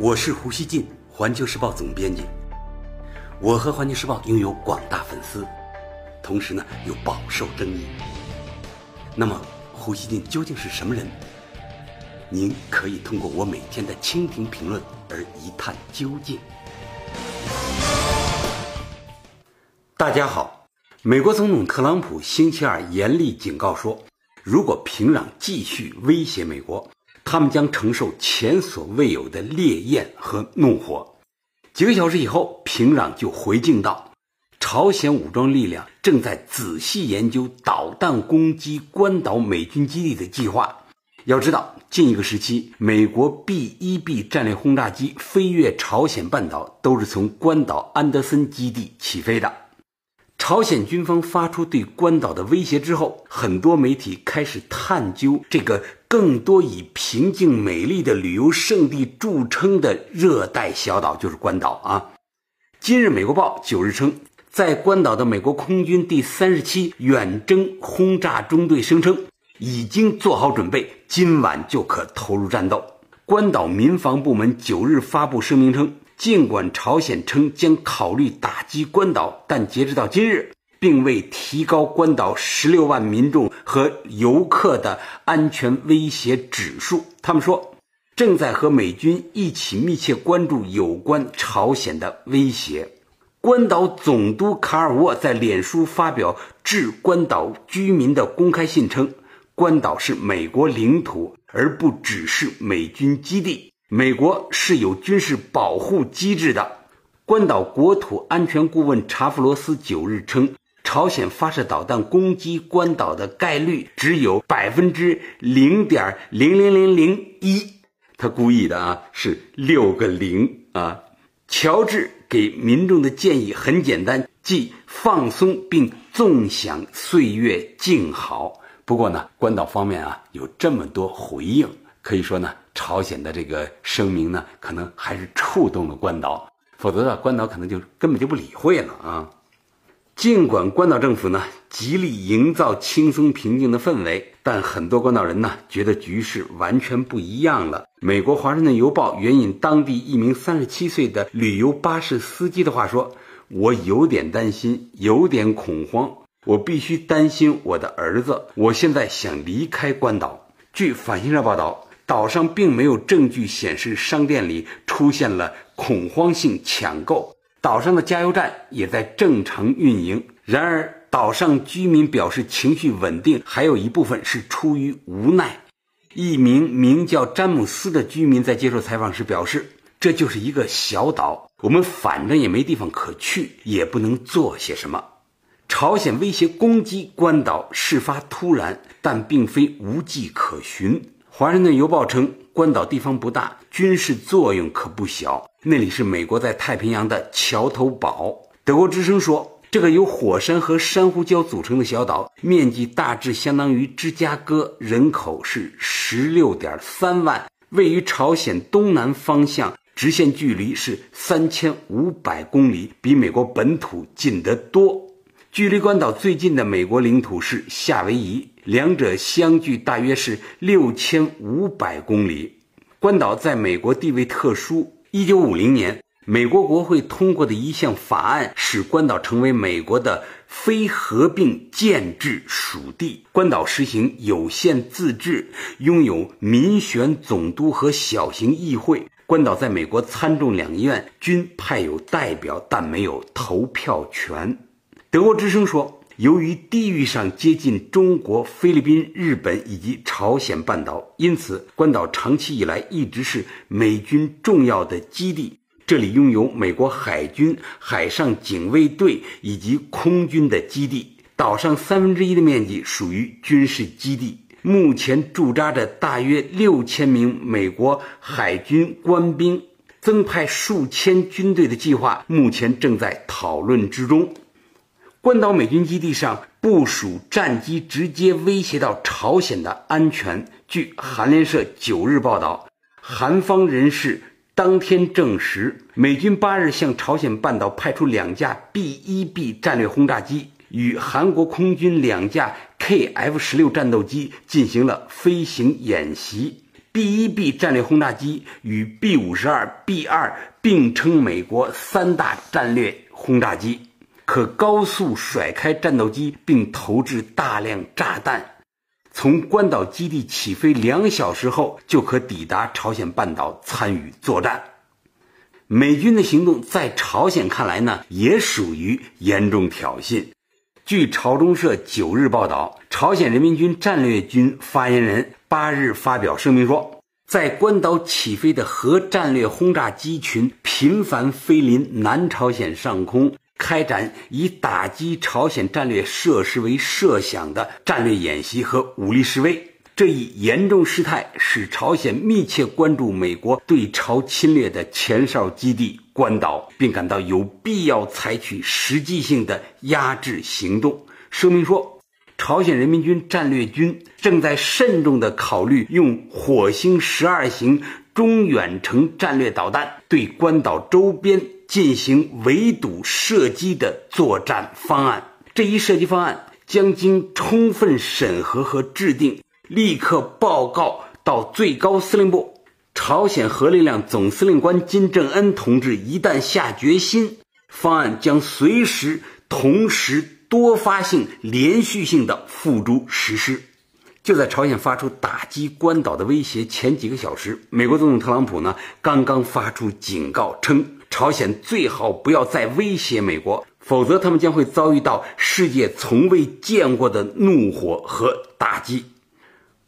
我是胡锡进，环球时报总编辑。我和环球时报拥有广大粉丝，同时呢又饱受争议。那么，胡锡进究竟是什么人？您可以通过我每天的蜻蜓评论而一探究竟。大家好，美国总统特朗普星期二严厉警告说，如果平壤继续威胁美国。他们将承受前所未有的烈焰和怒火。几个小时以后，平壤就回敬道：“朝鲜武装力量正在仔细研究导弹攻击关岛美军基地的计划。要知道，近一个时期，美国 B-1B 战略轰炸机飞越朝鲜半岛都是从关岛安德森基地起飞的。朝鲜军方发出对关岛的威胁之后，很多媒体开始探究这个。”更多以平静美丽的旅游胜地著称的热带小岛就是关岛啊。今日美国报九日称，在关岛的美国空军第三十七远征轰炸中队声称已经做好准备，今晚就可投入战斗。关岛民防部门九日发布声明称，尽管朝鲜称将考虑打击关岛，但截止到今日。并未提高关岛十六万民众和游客的安全威胁指数。他们说，正在和美军一起密切关注有关朝鲜的威胁。关岛总督卡尔沃在脸书发表致关岛居民的公开信称，关岛是美国领土，而不只是美军基地。美国是有军事保护机制的。关岛国土安全顾问查夫罗斯九日称。朝鲜发射导弹攻击关岛的概率只有百分之零点零零零零一，他故意的啊，是六个零啊。乔治给民众的建议很简单，即放松并纵享岁月静好。不过呢，关岛方面啊有这么多回应，可以说呢，朝鲜的这个声明呢，可能还是触动了关岛，否则呢，关岛可能就根本就不理会了啊。尽管关岛政府呢极力营造轻松平静的氛围，但很多关岛人呢觉得局势完全不一样了。美国《华盛顿邮报》援引当地一名三十七岁的旅游巴士司机的话说：“我有点担心，有点恐慌。我必须担心我的儿子。我现在想离开关岛。”据反新社报道，岛上并没有证据显示商店里出现了恐慌性抢购。岛上的加油站也在正常运营，然而岛上居民表示情绪稳定，还有一部分是出于无奈。一名名叫詹姆斯的居民在接受采访时表示：“这就是一个小岛，我们反正也没地方可去，也不能做些什么。”朝鲜威胁攻击关岛，事发突然，但并非无迹可寻。华盛顿邮报称，关岛地方不大，军事作用可不小。那里是美国在太平洋的桥头堡。德国之声说，这个由火山和珊瑚礁组成的小岛，面积大致相当于芝加哥，人口是十六点三万，位于朝鲜东南方向，直线距离是三千五百公里，比美国本土近得多。距离关岛最近的美国领土是夏威夷，两者相距大约是六千五百公里。关岛在美国地位特殊。一九五零年，美国国会通过的一项法案使关岛成为美国的非合并建制属地。关岛实行有限自治，拥有民选总督和小型议会。关岛在美国参众两院均派有代表，但没有投票权。德国之声说，由于地域上接近中国、菲律宾、日本以及朝鲜半岛，因此关岛长期以来一直是美军重要的基地。这里拥有美国海军、海上警卫队以及空军的基地。岛上三分之一的面积属于军事基地，目前驻扎着大约六千名美国海军官兵，增派数千军队的计划目前正在讨论之中。关岛美军基地上部署战机，直接威胁到朝鲜的安全。据韩联社九日报道，韩方人士当天证实，美军八日向朝鲜半岛派出两架 B-1B 战略轰炸机，与韩国空军两架 KF-16 战斗机进行了飞行演习。B-1B 战略轰炸机与 B-52、B-2 并称美国三大战略轰炸机，可高速甩开战斗机并投掷大量炸弹。从关岛基地起飞两小时后，就可抵达朝鲜半岛参与作战。美军的行动在朝鲜看来呢，也属于严重挑衅。据朝中社九日报道，朝鲜人民军战略军发言人八日发表声明说，在关岛起飞的核战略轰炸机群频繁飞临南朝鲜上空。开展以打击朝鲜战略设施为设想的战略演习和武力示威，这一严重事态使朝鲜密切关注美国对朝侵略的前哨基地关岛，并感到有必要采取实际性的压制行动。声明说，朝鲜人民军战略军正在慎重地考虑用火星十二型中远程战略导弹对关岛周边。进行围堵射击的作战方案，这一射击方案将经充分审核和制定，立刻报告到最高司令部。朝鲜核力量总司令官金正恩同志一旦下决心，方案将随时、同时、多发性、连续性的付诸实施。就在朝鲜发出打击关岛的威胁前几个小时，美国总统特朗普呢刚刚发出警告称。朝鲜最好不要再威胁美国，否则他们将会遭遇到世界从未见过的怒火和打击。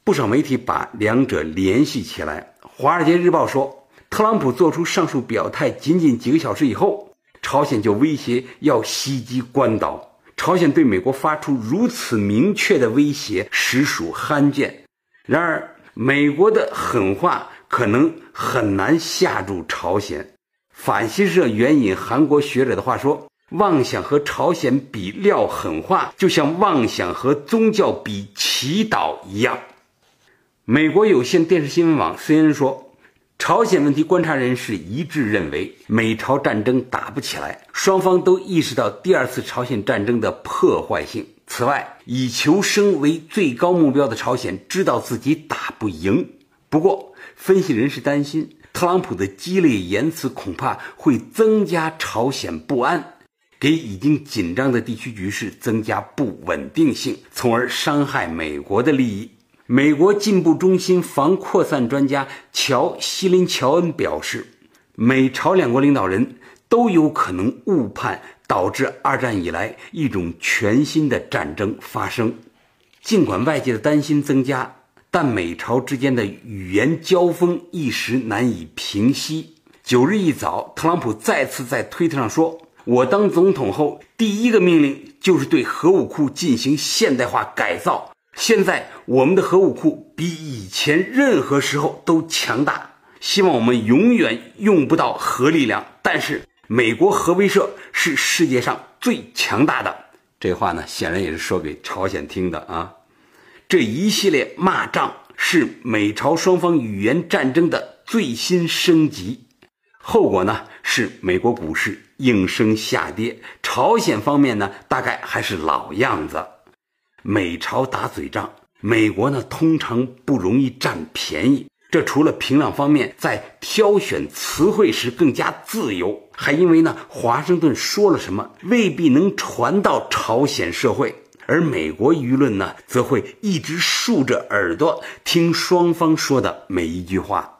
不少媒体把两者联系起来。《华尔街日报》说，特朗普做出上述表态仅仅几个小时以后，朝鲜就威胁要袭击关岛。朝鲜对美国发出如此明确的威胁，实属罕见。然而，美国的狠话可能很难吓住朝鲜。法新社援引韩国学者的话说：“妄想和朝鲜比撂狠话，就像妄想和宗教比祈祷一样。”美国有线电视新闻网 CNN 说，朝鲜问题观察人士一致认为，美朝战争打不起来，双方都意识到第二次朝鲜战争的破坏性。此外，以求生为最高目标的朝鲜知道自己打不赢。不过，分析人士担心。特朗普的激烈言辞恐怕会增加朝鲜不安，给已经紧张的地区局势增加不稳定性，从而伤害美国的利益。美国进步中心防扩散专家乔·西林乔恩表示，美朝两国领导人都有可能误判，导致二战以来一种全新的战争发生。尽管外界的担心增加。但美朝之间的语言交锋一时难以平息。九日一早，特朗普再次在推特上说：“我当总统后第一个命令就是对核武库进行现代化改造。现在我们的核武库比以前任何时候都强大。希望我们永远用不到核力量，但是美国核威慑是世界上最强大的。”这话呢，显然也是说给朝鲜听的啊。这一系列骂仗是美朝双方语言战争的最新升级，后果呢是美国股市应声下跌，朝鲜方面呢大概还是老样子。美朝打嘴仗，美国呢通常不容易占便宜。这除了平壤方面在挑选词汇时更加自由，还因为呢华盛顿说了什么未必能传到朝鲜社会。而美国舆论呢，则会一直竖着耳朵听双方说的每一句话。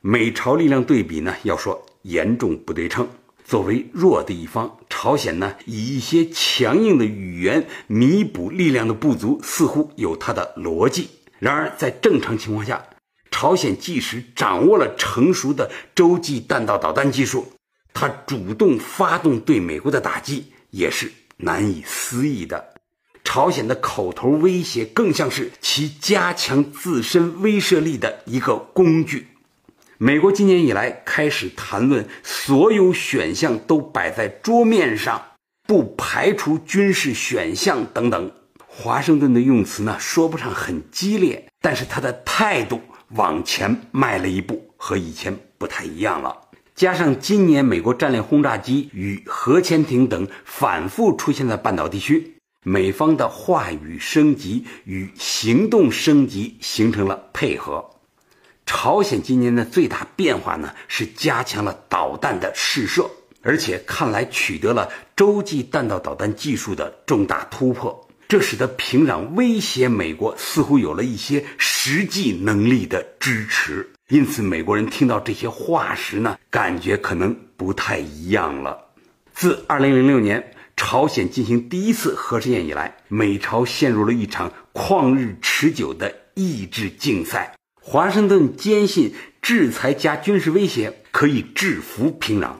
美朝力量对比呢，要说严重不对称。作为弱的一方，朝鲜呢以一些强硬的语言弥补力量的不足，似乎有它的逻辑。然而，在正常情况下，朝鲜即使掌握了成熟的洲际弹道导弹技术，它主动发动对美国的打击也是难以思议的。朝鲜的口头威胁更像是其加强自身威慑力的一个工具。美国今年以来开始谈论，所有选项都摆在桌面上，不排除军事选项等等。华盛顿的用词呢，说不上很激烈，但是他的态度往前迈了一步，和以前不太一样了。加上今年美国战略轰炸机与核潜艇等反复出现在半岛地区。美方的话语升级与行动升级形成了配合，朝鲜今年的最大变化呢，是加强了导弹的试射，而且看来取得了洲际弹道导弹技术的重大突破，这使得平壤威胁美国似乎有了一些实际能力的支持。因此，美国人听到这些话时呢，感觉可能不太一样了。自2006年朝鲜进行第一次核试验以来，美朝陷入了一场旷日持久的意志竞赛。华盛顿坚信制裁加军事威胁可以制服平壤，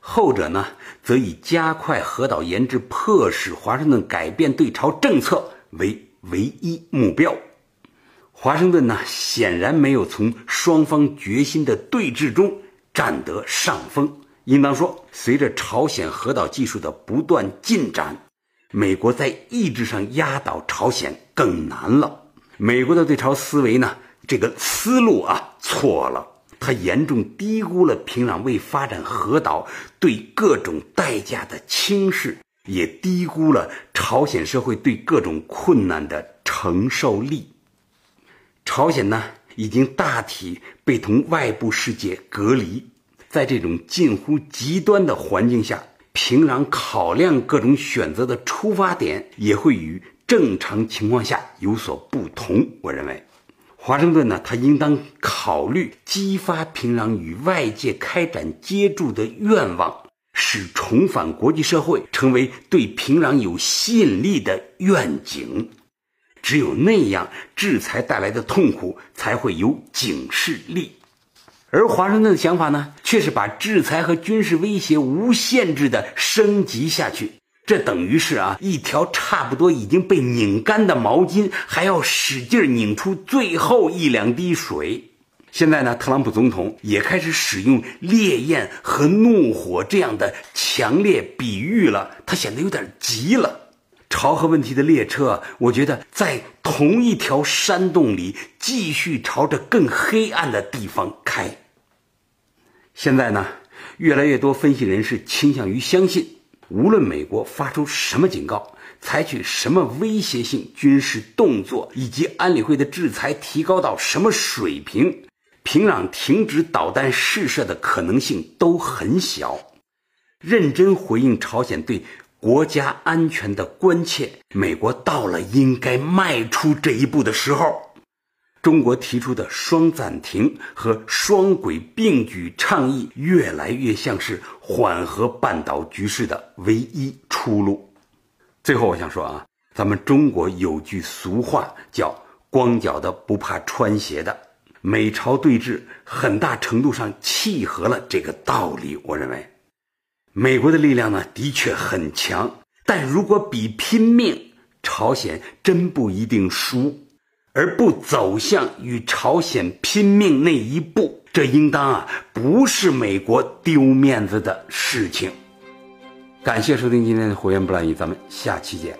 后者呢，则以加快核岛研制，迫使华盛顿改变对朝政策为唯一目标。华盛顿呢，显然没有从双方决心的对峙中占得上风。应当说，随着朝鲜核导技术的不断进展，美国在意志上压倒朝鲜更难了。美国的对朝思维呢，这个思路啊错了，他严重低估了平壤为发展核岛对各种代价的轻视，也低估了朝鲜社会对各种困难的承受力。朝鲜呢，已经大体被同外部世界隔离。在这种近乎极端的环境下，平壤考量各种选择的出发点也会与正常情况下有所不同。我认为，华盛顿呢，他应当考虑激发平壤与外界开展接触的愿望，使重返国际社会成为对平壤有吸引力的愿景。只有那样，制裁带来的痛苦才会有警示力。而华盛顿的想法呢，却是把制裁和军事威胁无限制的升级下去。这等于是啊，一条差不多已经被拧干的毛巾，还要使劲拧出最后一两滴水。现在呢，特朗普总统也开始使用烈焰和怒火这样的强烈比喻了，他显得有点急了。朝核问题的列车，我觉得在同一条山洞里继续朝着更黑暗的地方开。现在呢，越来越多分析人士倾向于相信，无论美国发出什么警告，采取什么威胁性军事动作，以及安理会的制裁提高到什么水平，平壤停止导弹试射的可能性都很小。认真回应朝鲜对。国家安全的关切，美国到了应该迈出这一步的时候。中国提出的双暂停和双轨并举倡议，越来越像是缓和半岛局势的唯一出路。最后，我想说啊，咱们中国有句俗话叫“光脚的不怕穿鞋的”，美朝对峙很大程度上契合了这个道理。我认为。美国的力量呢，的确很强，但如果比拼命，朝鲜真不一定输。而不走向与朝鲜拼命那一步，这应当啊不是美国丢面子的事情。感谢收听今天的火焰不乱语，咱们下期见。